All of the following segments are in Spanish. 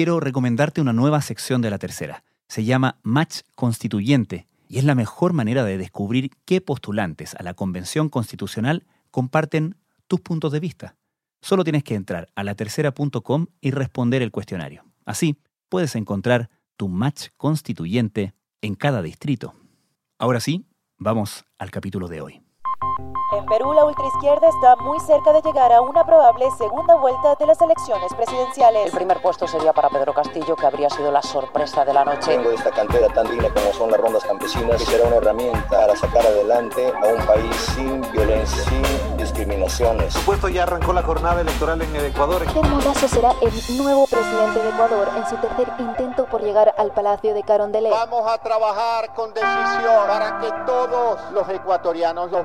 quiero recomendarte una nueva sección de la tercera. Se llama Match Constituyente y es la mejor manera de descubrir qué postulantes a la Convención Constitucional comparten tus puntos de vista. Solo tienes que entrar a latercera.com y responder el cuestionario. Así puedes encontrar tu match constituyente en cada distrito. Ahora sí, vamos al capítulo de hoy. En Perú, la ultraizquierda está muy cerca de llegar a una probable segunda vuelta de las elecciones presidenciales. El primer puesto sería para Pedro Castillo, que habría sido la sorpresa de la noche. Vengo de esta cantera tan digna como son las rondas campesinas, que será una herramienta para sacar adelante a un país sin violencia, sin discriminaciones. Por supuesto, ya arrancó la jornada electoral en el Ecuador. Lazo será el nuevo presidente de Ecuador en su tercer intento por llegar al Palacio de Carondelet. Vamos a trabajar con decisión para que todos los ecuatorianos los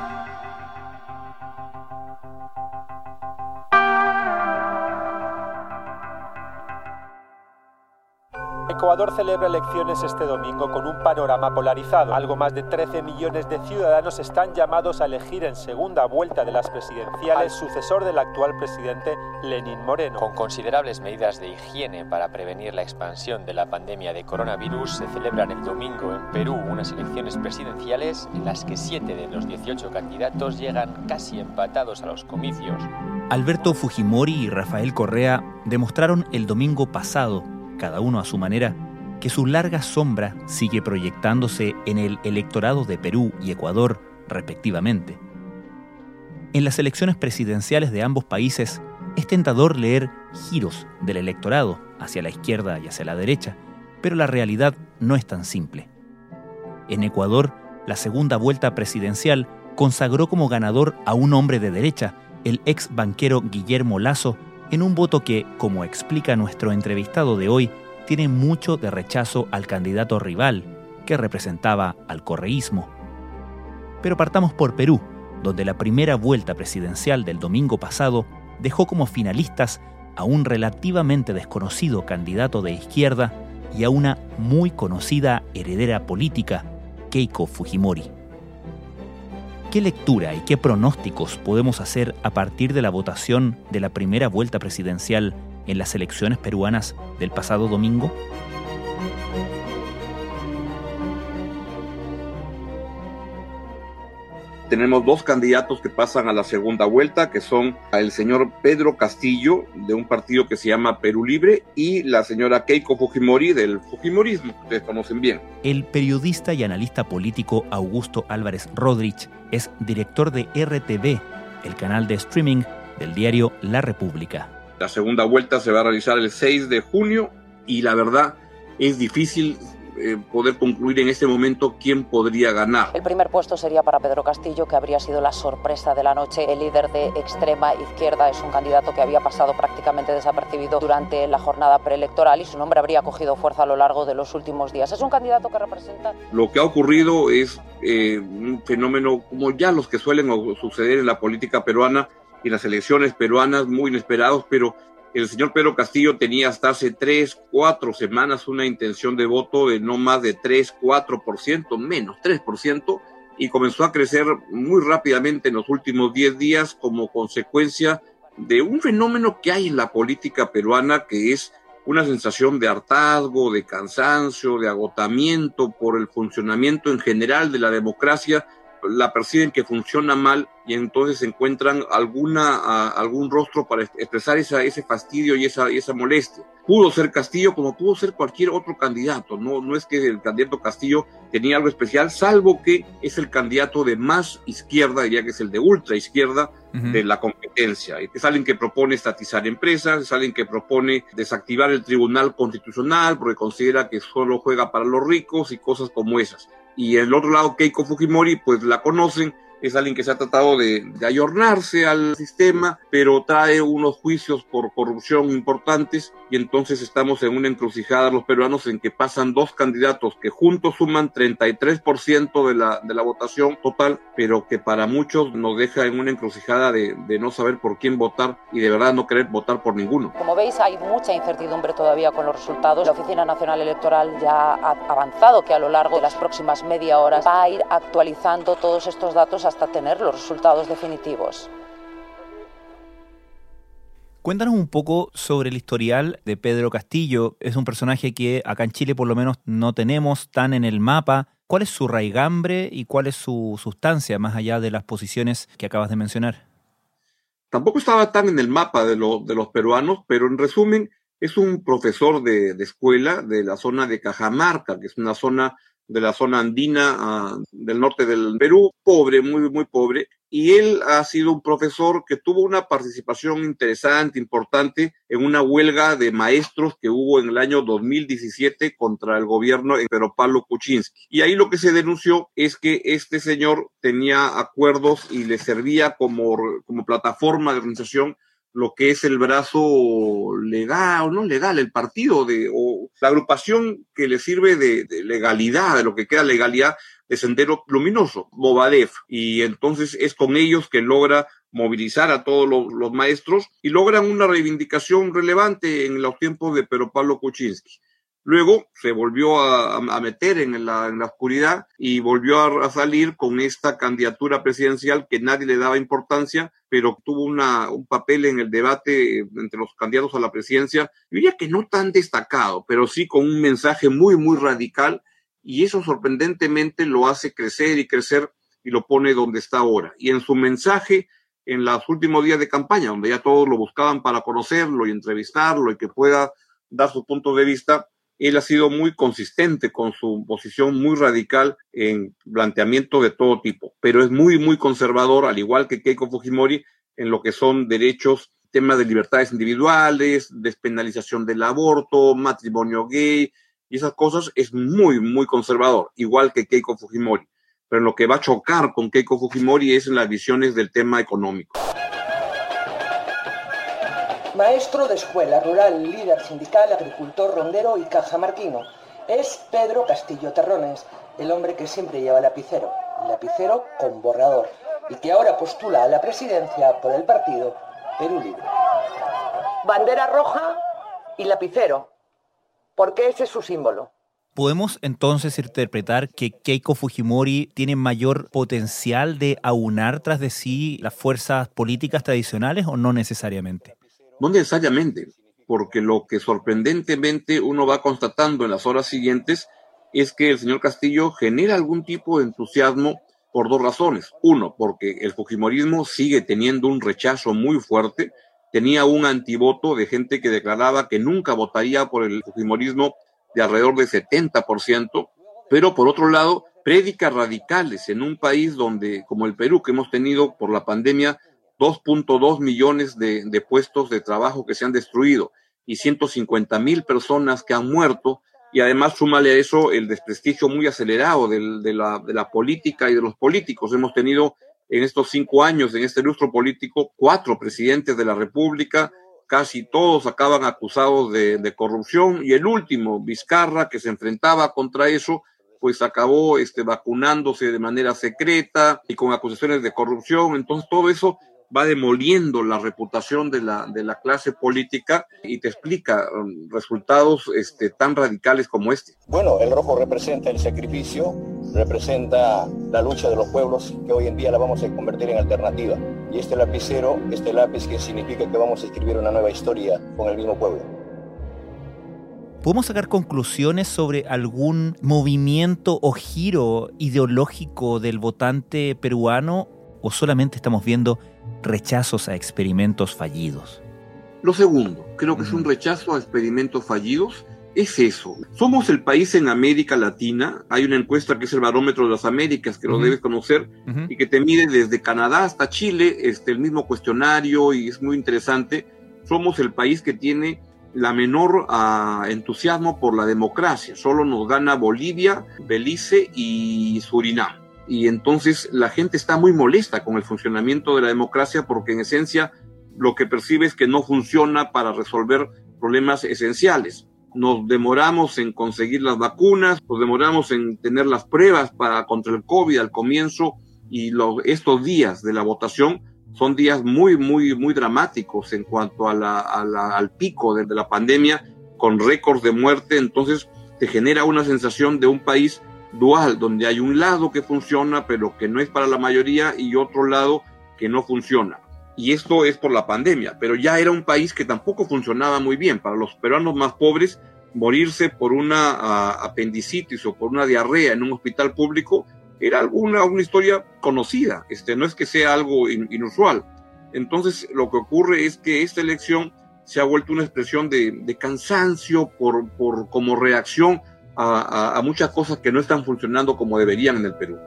Ecuador celebra elecciones este domingo con un panorama polarizado. Algo más de 13 millones de ciudadanos están llamados a elegir en segunda vuelta de las presidenciales al sucesor del actual presidente Lenín Moreno. Con considerables medidas de higiene para prevenir la expansión de la pandemia de coronavirus, se celebran el domingo en Perú unas elecciones presidenciales en las que 7 de los 18 candidatos llegan casi empatados a los comicios. Alberto Fujimori y Rafael Correa demostraron el domingo pasado cada uno a su manera, que su larga sombra sigue proyectándose en el electorado de Perú y Ecuador, respectivamente. En las elecciones presidenciales de ambos países, es tentador leer giros del electorado hacia la izquierda y hacia la derecha, pero la realidad no es tan simple. En Ecuador, la segunda vuelta presidencial consagró como ganador a un hombre de derecha, el ex banquero Guillermo Lazo, en un voto que, como explica nuestro entrevistado de hoy, tiene mucho de rechazo al candidato rival, que representaba al correísmo. Pero partamos por Perú, donde la primera vuelta presidencial del domingo pasado dejó como finalistas a un relativamente desconocido candidato de izquierda y a una muy conocida heredera política, Keiko Fujimori. ¿Qué lectura y qué pronósticos podemos hacer a partir de la votación de la primera vuelta presidencial en las elecciones peruanas del pasado domingo? Tenemos dos candidatos que pasan a la segunda vuelta, que son el señor Pedro Castillo, de un partido que se llama Perú Libre, y la señora Keiko Fujimori, del Fujimorismo, que ustedes conocen bien. El periodista y analista político Augusto Álvarez Rodríguez es director de RTV, el canal de streaming del diario La República. La segunda vuelta se va a realizar el 6 de junio y la verdad es difícil eh, poder concluir en este momento quién podría ganar. El primer puesto sería para Pedro Castillo, que habría sido la sorpresa de la noche. El líder de extrema izquierda es un candidato que había pasado prácticamente desapercibido durante la jornada preelectoral y su nombre habría cogido fuerza a lo largo de los últimos días. Es un candidato que representa... Lo que ha ocurrido es eh, un fenómeno como ya los que suelen suceder en la política peruana y las elecciones peruanas muy inesperados, pero el señor Pedro Castillo tenía hasta hace tres, cuatro semanas una intención de voto de no más de 3, 4%, menos 3%, y comenzó a crecer muy rápidamente en los últimos 10 días como consecuencia de un fenómeno que hay en la política peruana que es una sensación de hartazgo, de cansancio, de agotamiento por el funcionamiento en general de la democracia la perciben que funciona mal y entonces encuentran alguna, algún rostro para expresar esa, ese fastidio y esa, y esa molestia. Pudo ser Castillo como pudo ser cualquier otro candidato, no, no es que el candidato Castillo tenía algo especial, salvo que es el candidato de más izquierda, diría que es el de ultra izquierda de la competencia. Es alguien que propone estatizar empresas, es alguien que propone desactivar el Tribunal Constitucional porque considera que solo juega para los ricos y cosas como esas y el otro lado Keiko Fujimori pues la conocen es alguien que se ha tratado de, de, ayornarse al sistema, pero trae unos juicios por corrupción importantes y entonces estamos en una encrucijada los peruanos en que pasan dos candidatos que juntos suman 33% de la, de la votación total, pero que para muchos nos deja en una encrucijada de, de no saber por quién votar y de verdad no querer votar por ninguno. Como veis, hay mucha incertidumbre todavía con los resultados. La Oficina Nacional Electoral ya ha avanzado que a lo largo de las próximas media horas va a ir actualizando todos estos datos hasta tener los resultados definitivos. Cuéntanos un poco sobre el historial de Pedro Castillo. Es un personaje que acá en Chile por lo menos no tenemos tan en el mapa. ¿Cuál es su raigambre y cuál es su sustancia, más allá de las posiciones que acabas de mencionar? Tampoco estaba tan en el mapa de, lo, de los peruanos, pero en resumen es un profesor de, de, escuela de la zona de Cajamarca, que es una zona de la zona andina uh, del norte del Perú, pobre, muy, muy pobre, y él ha sido un profesor que tuvo una participación interesante, importante, en una huelga de maestros que hubo en el año 2017 contra el gobierno de Pedro Pablo Kuczynski. Y ahí lo que se denunció es que este señor tenía acuerdos y le servía como, como plataforma de organización lo que es el brazo legal, o no legal, el partido de, o la agrupación que le sirve de, de, legalidad, de lo que queda legalidad de Sendero Luminoso, Movadef. Y entonces es con ellos que logra movilizar a todos los, los maestros y logran una reivindicación relevante en los tiempos de Pedro Pablo Kuczynski. Luego se volvió a, meter en la, oscuridad y volvió a, salir con esta candidatura presidencial que nadie le daba importancia, pero tuvo una, un papel en el debate entre los candidatos a la presidencia, yo diría que no tan destacado, pero sí con un mensaje muy, muy radical y eso sorprendentemente lo hace crecer y crecer y lo pone donde está ahora. Y en su mensaje, en los últimos días de campaña, donde ya todos lo buscaban para conocerlo y entrevistarlo y que pueda dar su punto de vista, él ha sido muy consistente con su posición muy radical en planteamiento de todo tipo, pero es muy, muy conservador, al igual que Keiko Fujimori, en lo que son derechos, temas de libertades individuales, despenalización del aborto, matrimonio gay y esas cosas, es muy, muy conservador, igual que Keiko Fujimori. Pero lo que va a chocar con Keiko Fujimori es en las visiones del tema económico maestro de escuela rural, líder sindical, agricultor, rondero y cajamarquino. Es Pedro Castillo Terrones, el hombre que siempre lleva lapicero, lapicero con borrador, y que ahora postula a la presidencia por el partido Perú Libre. Bandera roja y lapicero, porque ese es su símbolo. ¿Podemos entonces interpretar que Keiko Fujimori tiene mayor potencial de aunar tras de sí las fuerzas políticas tradicionales o no necesariamente? No necesariamente, porque lo que sorprendentemente uno va constatando en las horas siguientes es que el señor Castillo genera algún tipo de entusiasmo por dos razones. Uno, porque el Fujimorismo sigue teniendo un rechazo muy fuerte. Tenía un antivoto de gente que declaraba que nunca votaría por el Fujimorismo de alrededor de 70%, pero por otro lado, prédicas radicales en un país donde, como el Perú, que hemos tenido por la pandemia 2.2 millones de, de, puestos de trabajo que se han destruido y 150 mil personas que han muerto. Y además, súmale a eso el desprestigio muy acelerado de, de, la, de la política y de los políticos. Hemos tenido en estos cinco años, en este lustro político, cuatro presidentes de la República, casi todos acaban acusados de, de, corrupción, y el último, Vizcarra, que se enfrentaba contra eso, pues acabó este, vacunándose de manera secreta y con acusaciones de corrupción. Entonces, todo eso va demoliendo la reputación de la, de la clase política y te explica um, resultados este, tan radicales como este. Bueno, el rojo representa el sacrificio, representa la lucha de los pueblos que hoy en día la vamos a convertir en alternativa. Y este lapicero, este lápiz que significa que vamos a escribir una nueva historia con el mismo pueblo. ¿Podemos sacar conclusiones sobre algún movimiento o giro ideológico del votante peruano o solamente estamos viendo rechazos a experimentos fallidos? Lo segundo, creo que uh -huh. es un rechazo a experimentos fallidos. Es eso. Somos el país en América Latina. Hay una encuesta que es el Barómetro de las Américas, que uh -huh. lo debes conocer, uh -huh. y que te mide desde Canadá hasta Chile, este, el mismo cuestionario, y es muy interesante. Somos el país que tiene la menor uh, entusiasmo por la democracia. Solo nos gana Bolivia, Belice y Surinam y entonces la gente está muy molesta con el funcionamiento de la democracia porque en esencia lo que percibe es que no funciona para resolver problemas esenciales. Nos demoramos en conseguir las vacunas, nos demoramos en tener las pruebas para contra el COVID al comienzo y estos días de la votación son días muy, muy, muy dramáticos en cuanto a la, al pico de, la pandemia con récords de muerte. Entonces te genera una sensación de un país dual, donde hay un lado que funciona, pero que no es para la mayoría, y otro lado que no funciona. Y esto es por la pandemia, pero ya era un país que tampoco funcionaba muy bien. Para los peruanos más pobres, morirse por una uh, apendicitis o por una diarrea en un hospital público era alguna una historia conocida, este, no es que sea algo in, inusual. Entonces, lo que ocurre es que esta elección se ha vuelto una expresión de, de cansancio por, por, como reacción a, muchas cosas que no están funcionando como deberían en el Perú.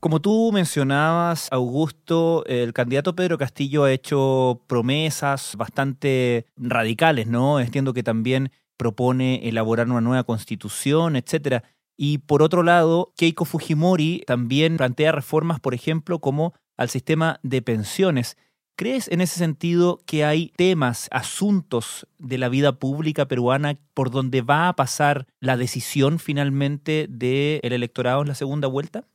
Como tú mencionabas, Augusto, el candidato Pedro Castillo ha hecho promesas bastante radicales, ¿no? Entiendo que también propone elaborar una nueva constitución, etcétera. Y por otro lado, Keiko Fujimori también plantea reformas, por ejemplo, como al sistema de pensiones. ¿Crees en ese sentido que hay temas, asuntos de la vida pública peruana por donde va a pasar la decisión finalmente del electorado en la segunda vuelta?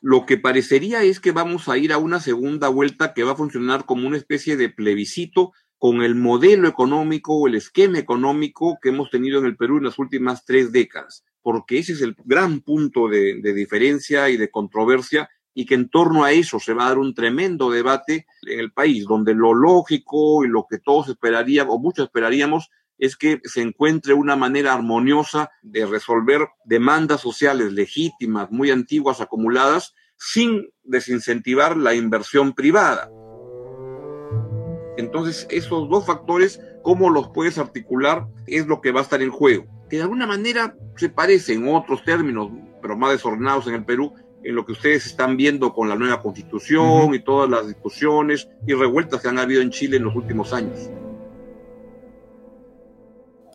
Lo que parecería es que vamos a ir a una segunda vuelta que va a funcionar como una especie de plebiscito con el modelo económico o el esquema económico que hemos tenido en el Perú en las últimas tres décadas, porque ese es el gran punto de, diferencia y de controversia y que en torno a eso se va a dar un tremendo debate en el país, donde lo lógico y lo que todos esperaríamos, o muchos esperaríamos, es que se encuentre una manera armoniosa de resolver demandas sociales legítimas, muy antiguas, acumuladas, sin desincentivar la inversión privada. Entonces, esos dos factores, cómo los puedes articular, es lo que va a estar en juego. Que de alguna manera se parece en otros términos, pero más desordenados en el Perú, en lo que ustedes están viendo con la nueva constitución uh -huh. y todas las discusiones y revueltas que han habido en Chile en los últimos años.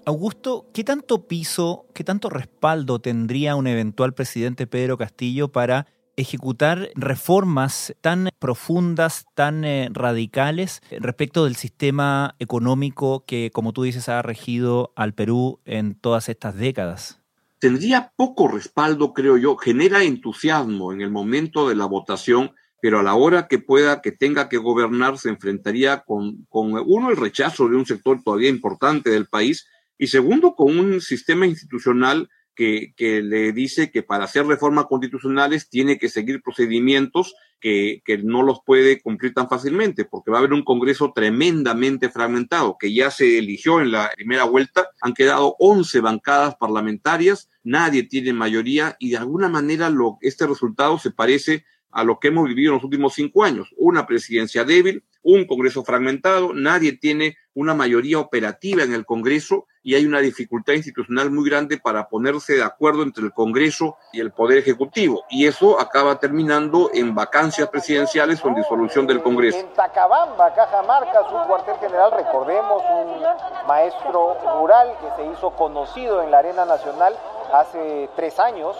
Augusto, ¿qué tanto piso, qué tanto respaldo tendría un eventual presidente Pedro Castillo para ejecutar reformas tan profundas, tan eh, radicales respecto del sistema económico que, como tú dices, ha regido al Perú en todas estas décadas? Tendría poco respaldo, creo yo, genera entusiasmo en el momento de la votación, pero a la hora que pueda, que tenga que gobernar, se enfrentaría con, con uno, el rechazo de un sector todavía importante del país, y segundo, con un sistema institucional que, que, le dice que para hacer reformas constitucionales tiene que seguir procedimientos que, que, no los puede cumplir tan fácilmente, porque va a haber un Congreso tremendamente fragmentado, que ya se eligió en la primera vuelta, han quedado 11 bancadas parlamentarias, nadie tiene mayoría y de alguna manera lo, este resultado se parece a lo que hemos vivido en los últimos cinco años, una presidencia débil, un Congreso fragmentado, nadie tiene una mayoría operativa en el Congreso y hay una dificultad institucional muy grande para ponerse de acuerdo entre el Congreso y el Poder Ejecutivo. Y eso acaba terminando en vacancias presidenciales o en disolución del Congreso. En Tacabamba, Cajamarca, su cuartel general, recordemos, un maestro rural que se hizo conocido en la arena nacional hace tres años,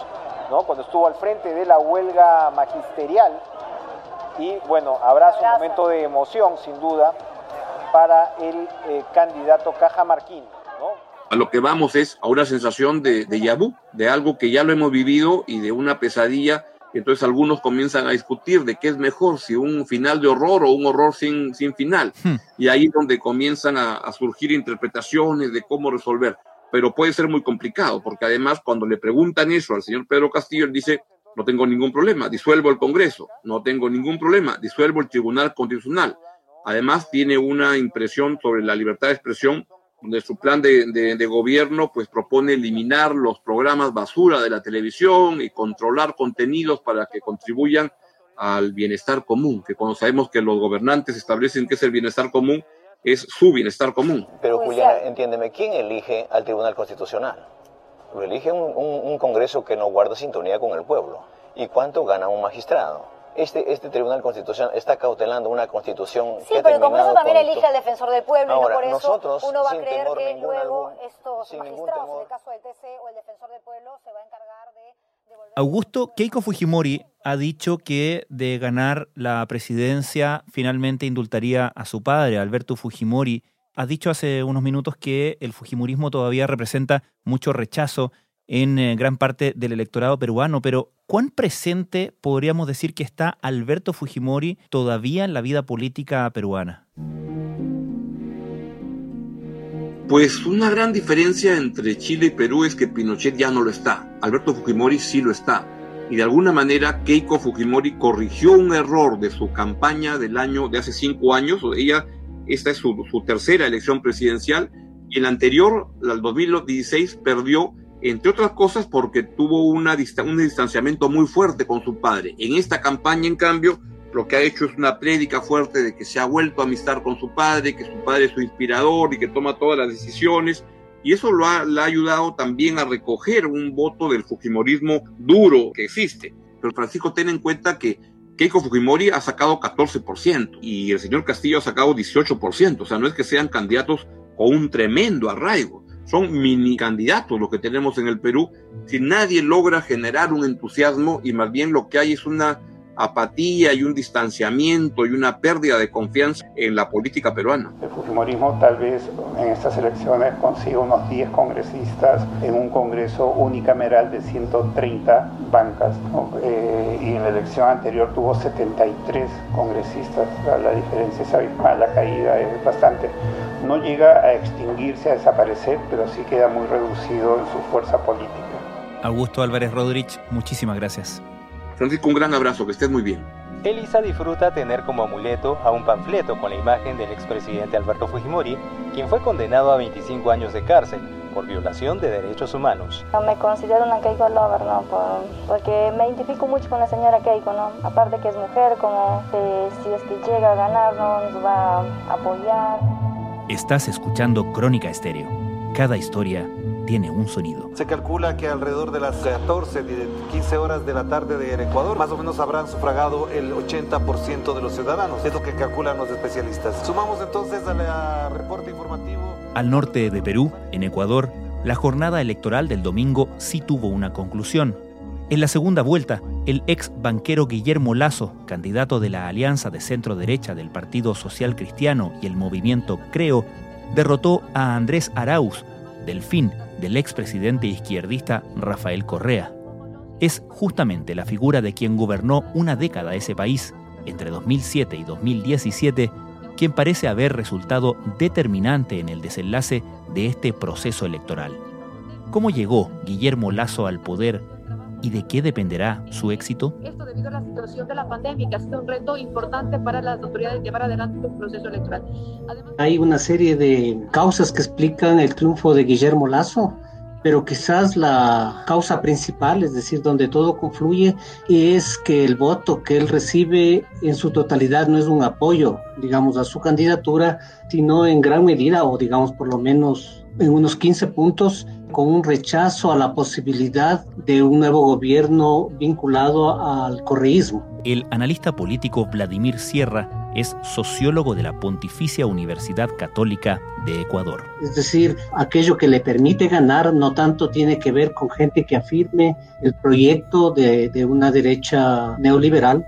¿no? cuando estuvo al frente de la huelga magisterial. Y bueno, habrá su momento de emoción, sin duda, para el eh, candidato cajamarquino. A lo que vamos es a una sensación de, de yabú, de algo que ya lo hemos vivido y de una pesadilla. Entonces algunos comienzan a discutir de qué es mejor, si un final de horror o un horror sin, sin final. Hmm. Y ahí es donde comienzan a, a surgir interpretaciones de cómo resolver. Pero puede ser muy complicado, porque además cuando le preguntan eso al señor Pedro Castillo, él dice, no tengo ningún problema, disuelvo el Congreso, no tengo ningún problema, disuelvo el Tribunal Constitucional. Además, tiene una impresión sobre la libertad de expresión, donde su plan de, de, de, gobierno pues propone eliminar los programas basura de la televisión y controlar contenidos para que contribuyan al bienestar común, que cuando sabemos que los gobernantes establecen qué es el bienestar común, es su bienestar común. Pero Juliana, entiéndeme, ¿quién elige al Tribunal Constitucional? Lo elige un, un, un Congreso que no guarda sintonía con el pueblo. ¿Y cuánto gana un magistrado? Este, este Tribunal Constitucional está cautelando una constitución sí, que pero el Congreso también con... elige al defensor del pueblo Ahora, y no por eso nosotros, uno va a creer que luego algún, estos magistrados, en el caso del TC o el defensor del pueblo, se va a encargar de Augusto Keiko Fujimori ha dicho que de ganar la presidencia finalmente indultaría a su padre, Alberto Fujimori. Ha dicho hace unos minutos que el Fujimorismo todavía representa mucho rechazo en eh, gran parte del electorado peruano, pero ¿cuán presente podríamos decir que está Alberto Fujimori todavía en la vida política peruana? Pues una gran diferencia entre Chile y Perú es que Pinochet ya no lo está, Alberto Fujimori sí lo está. Y de alguna manera Keiko Fujimori corrigió un error de su campaña del año de hace cinco años. Ella, esta es su, su tercera elección presidencial y en la anterior, del 2016, perdió entre otras cosas porque tuvo una, un distanciamiento muy fuerte con su padre. En esta campaña, en cambio, lo que ha hecho es una prédica fuerte de que se ha vuelto a amistar con su padre, que su padre es su inspirador y que toma todas las decisiones. Y eso lo ha, le ha ayudado también a recoger un voto del Fujimorismo duro que existe. Pero Francisco, ten en cuenta que Keiko Fujimori ha sacado 14% y el señor Castillo ha sacado 18%. O sea, no es que sean candidatos con un tremendo arraigo son mini candidatos lo que tenemos en el Perú, si nadie logra generar un entusiasmo y más bien lo que hay es una apatía y un distanciamiento y una pérdida de confianza en la política peruana. El Fujimorismo tal vez en estas elecciones consiga unos 10 congresistas en un congreso unicameral de 130 bancas eh, y en la elección anterior tuvo 73 congresistas, la diferencia es abismal, la caída es bastante. No llega a extinguirse, a desaparecer, pero sí queda muy reducido en su fuerza política. Augusto Álvarez Rodríguez, muchísimas gracias. Francisco, un gran abrazo, que estés muy bien. Elisa disfruta tener como amuleto a un panfleto con la imagen del expresidente Alberto Fujimori, quien fue condenado a 25 años de cárcel por violación de derechos humanos. Me considero una Keiko Lover, ¿no? porque me identifico mucho con la señora Keiko, ¿no? Aparte que es mujer, como si es que llega a ganar, ¿no? Nos va a apoyar. Estás escuchando Crónica Estéreo. Cada historia tiene un sonido. Se calcula que alrededor de las 14, 15 horas de la tarde en Ecuador, más o menos habrán sufragado el 80% de los ciudadanos. Es lo que calculan los especialistas. Sumamos entonces al reporte informativo. Al norte de Perú, en Ecuador, la jornada electoral del domingo sí tuvo una conclusión. En la segunda vuelta, el ex banquero Guillermo Lazo, candidato de la alianza de centro derecha del Partido Social Cristiano y el movimiento Creo, derrotó a Andrés Arauz, del FIN, del expresidente izquierdista Rafael Correa. Es justamente la figura de quien gobernó una década ese país, entre 2007 y 2017, quien parece haber resultado determinante en el desenlace de este proceso electoral. ¿Cómo llegó Guillermo Lazo al poder y de qué dependerá su éxito? Esto debido a la situación de la pandemia, que ha sido un reto importante para las autoridades llevar adelante un proceso electoral. Hay una serie de causas que explican el triunfo de Guillermo Lazo pero quizás la causa principal, es decir, donde todo confluye, es que el voto que él recibe en su totalidad no es un apoyo, digamos, a su candidatura, sino en gran medida, o digamos por lo menos en unos 15 puntos, con un rechazo a la posibilidad de un nuevo gobierno vinculado al correísmo. El analista político Vladimir Sierra es sociólogo de la Pontificia Universidad Católica de Ecuador. Es decir, aquello que le permite ganar no tanto tiene que ver con gente que afirme el proyecto de, de una derecha neoliberal,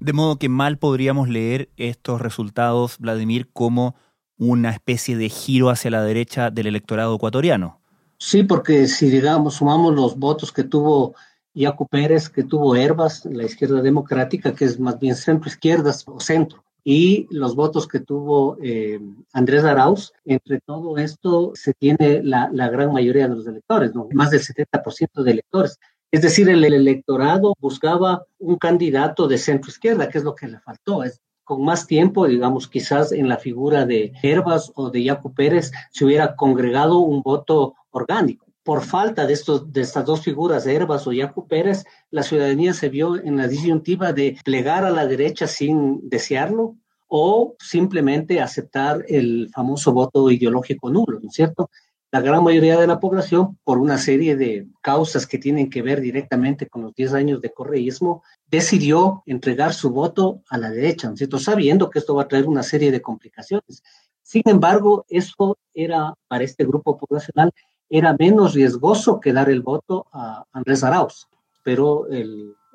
de modo que mal podríamos leer estos resultados, Vladimir, como una especie de giro hacia la derecha del electorado ecuatoriano. Sí, porque si digamos sumamos los votos que tuvo Yacu Pérez, que tuvo Herbas, la izquierda democrática, que es más bien centro izquierda o centro, y los votos que tuvo eh, Andrés Arauz, entre todo esto se tiene la, gran mayoría de los electores, ¿no? más del 70% de electores. Es decir, el, el, electorado buscaba un candidato de centro izquierda, que es lo que le faltó. Con más tiempo, digamos, quizás en la figura de Herbas o de Yacu Pérez se hubiera congregado un voto orgánico por falta de, estos, de estas dos figuras, Herbas o Yacu Pérez, la ciudadanía se vio en la disyuntiva de plegar a la derecha sin desearlo o simplemente aceptar el famoso voto ideológico nulo, ¿no es cierto? La gran mayoría de la población, por una serie de causas que tienen que ver directamente con los 10 años de correísmo, decidió entregar su voto a la derecha, ¿no es cierto? Sabiendo que esto va a traer una serie de complicaciones. Sin embargo, eso era para este grupo poblacional era menos riesgoso que dar el voto a Andrés Arauz, pero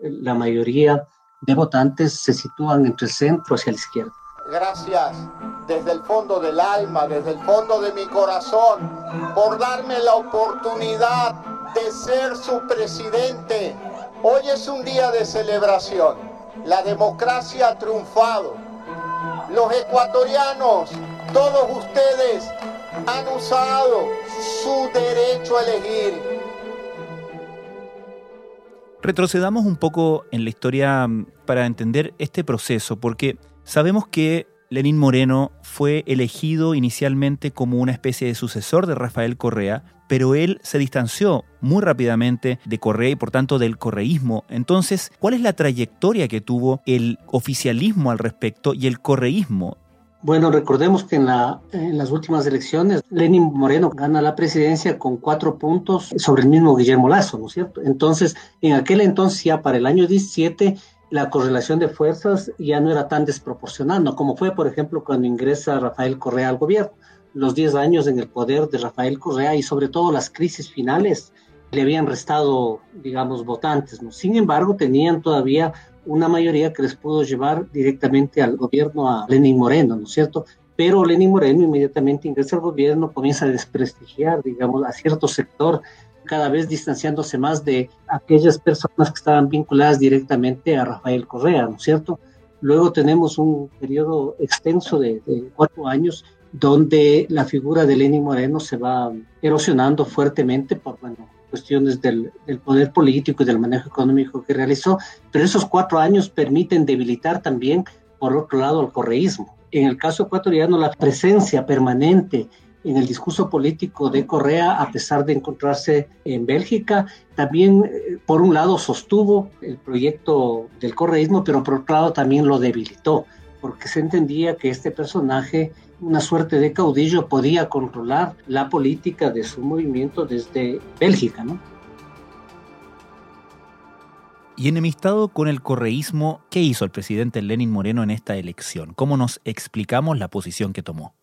la mayoría de votantes se sitúan entre el centro hacia la izquierda. Gracias desde el fondo del alma, desde el fondo de mi corazón, por darme la oportunidad de ser su presidente. Hoy es un día de celebración. La democracia ha triunfado. Los ecuatorianos, todos ustedes, han usado su derecho a elegir. Retrocedamos un poco en la historia mm, para entender este proceso, porque sabemos que Lenín Moreno fue elegido inicialmente como una especie de sucesor de Rafael Correa, pero él se distanció muy rápidamente de Correa y por tanto del correísmo. Entonces, ¿cuál es la trayectoria que tuvo el oficialismo al respecto y el correísmo? Bueno, recordemos que en, las últimas elecciones Lenín Moreno gana la presidencia con cuatro puntos sobre el mismo Guillermo Lazo, ¿no es cierto? Entonces, en aquel entonces ya para el año 17 la correlación de fuerzas ya no era tan desproporcional, ¿no? como fue, por ejemplo, cuando ingresa Rafael Correa al gobierno. Los 10 años en el poder de Rafael Correa y sobre todo las crisis finales le habían restado, digamos, votantes. ¿no? Sin embargo, tenían todavía una mayoría que les pudo llevar directamente al gobierno a Lenín Moreno, ¿no es cierto? Pero Lenín Moreno inmediatamente ingresa al gobierno, comienza a desprestigiar, digamos, a cierto sector cada vez distanciándose más de aquellas personas que estaban vinculadas directamente a Rafael Correa, ¿no es cierto? Luego tenemos un periodo extenso de, cuatro años donde la figura de Lenín Moreno se va erosionando fuertemente por bueno, cuestiones del, del, poder político y del manejo económico que realizó, pero esos cuatro años permiten debilitar también, por otro lado, al correísmo. En el caso ecuatoriano, la presencia permanente en el discurso político de Correa, a pesar de encontrarse en Bélgica. También, eh, por un lado, sostuvo el proyecto del correísmo, pero por otro lado también lo debilitó, porque se entendía que este personaje, una suerte de caudillo, podía controlar la política de su movimiento desde Bélgica, ¿no? Y enemistado con el correísmo, ¿qué hizo el presidente Lenin Moreno en esta elección? ¿Cómo nos explicamos la posición que tomó?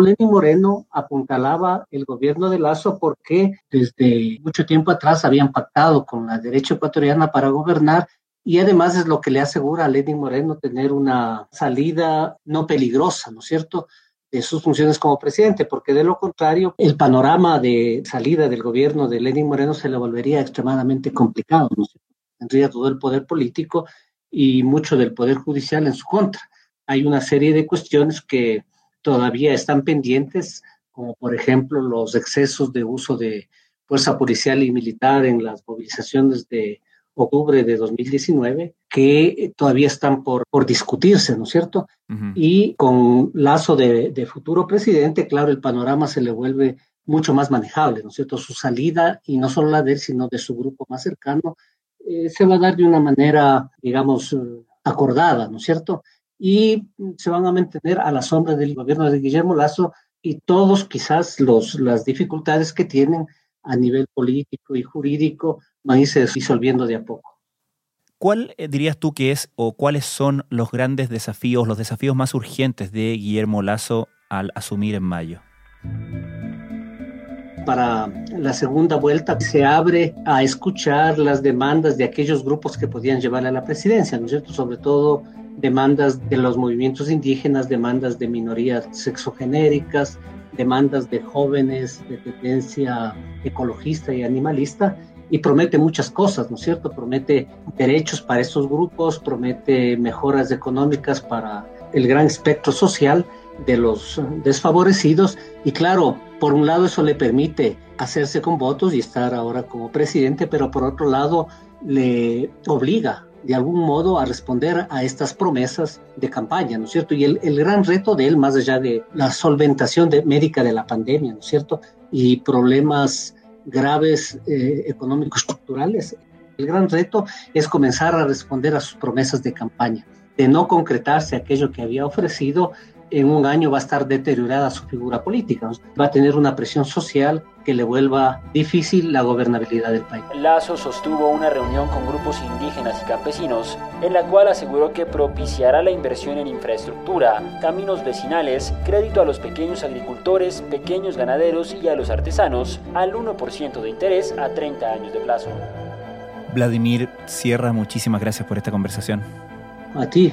Lenín Moreno apuntalaba el gobierno de Lazo porque desde mucho tiempo atrás habían pactado con la derecha ecuatoriana para gobernar y además es lo que le asegura a Lenín Moreno tener una salida no peligrosa, ¿no es cierto?, de sus funciones como presidente, porque de lo contrario, el panorama de salida del gobierno de Lenín Moreno se le volvería extremadamente complicado, ¿no es cierto? Tendría todo el poder político y mucho del poder judicial en su contra. Hay una serie de cuestiones que todavía están pendientes, como por ejemplo los excesos de uso de fuerza policial y militar en las movilizaciones de octubre de 2019, que todavía están por, por discutirse, ¿no es cierto? Y con lazo de, de, futuro presidente, claro, el panorama se le vuelve mucho más manejable, ¿no es cierto? Su salida, y no solo la de él, sino de su grupo más cercano, eh, se va a dar de una manera, digamos, acordada, ¿no es cierto? Y se van a mantener a la sombra del gobierno de Guillermo Lazo y todos quizás los, las dificultades que tienen a nivel político y jurídico van a irse disolviendo de a poco. ¿Cuál eh, dirías tú que es o cuáles son los grandes desafíos, los desafíos más urgentes de Guillermo Lazo al asumir en mayo? Para la segunda vuelta se abre a escuchar las demandas de aquellos grupos que podían llevarle a la presidencia, ¿no es cierto? Sobre todo demandas de los movimientos indígenas, demandas de minorías sexogenéricas, demandas de jóvenes de tendencia ecologista y animalista, y promete muchas cosas, ¿no es cierto? Promete derechos para estos grupos, promete mejoras económicas para el gran espectro social de los desfavorecidos, y claro, por un lado eso le permite hacerse con votos y estar ahora como presidente, pero por otro lado le obliga de algún modo a responder a estas promesas de campaña, ¿no es cierto? Y el, gran reto de él, más allá de la solventación de, médica de la pandemia, ¿no es cierto? Y problemas graves eh, económicos estructurales, el gran reto es comenzar a responder a sus promesas de campaña. De no concretarse aquello que había ofrecido, en un año va a estar deteriorada su figura política, va a tener una presión social que le vuelva difícil la gobernabilidad del país. Lazo sostuvo una reunión con grupos indígenas y campesinos en la cual aseguró que propiciará la inversión en infraestructura, caminos vecinales, crédito a los pequeños agricultores, pequeños ganaderos y a los artesanos al 1% de interés a 30 años de plazo. Vladimir Sierra, muchísimas gracias por esta conversación. A ti,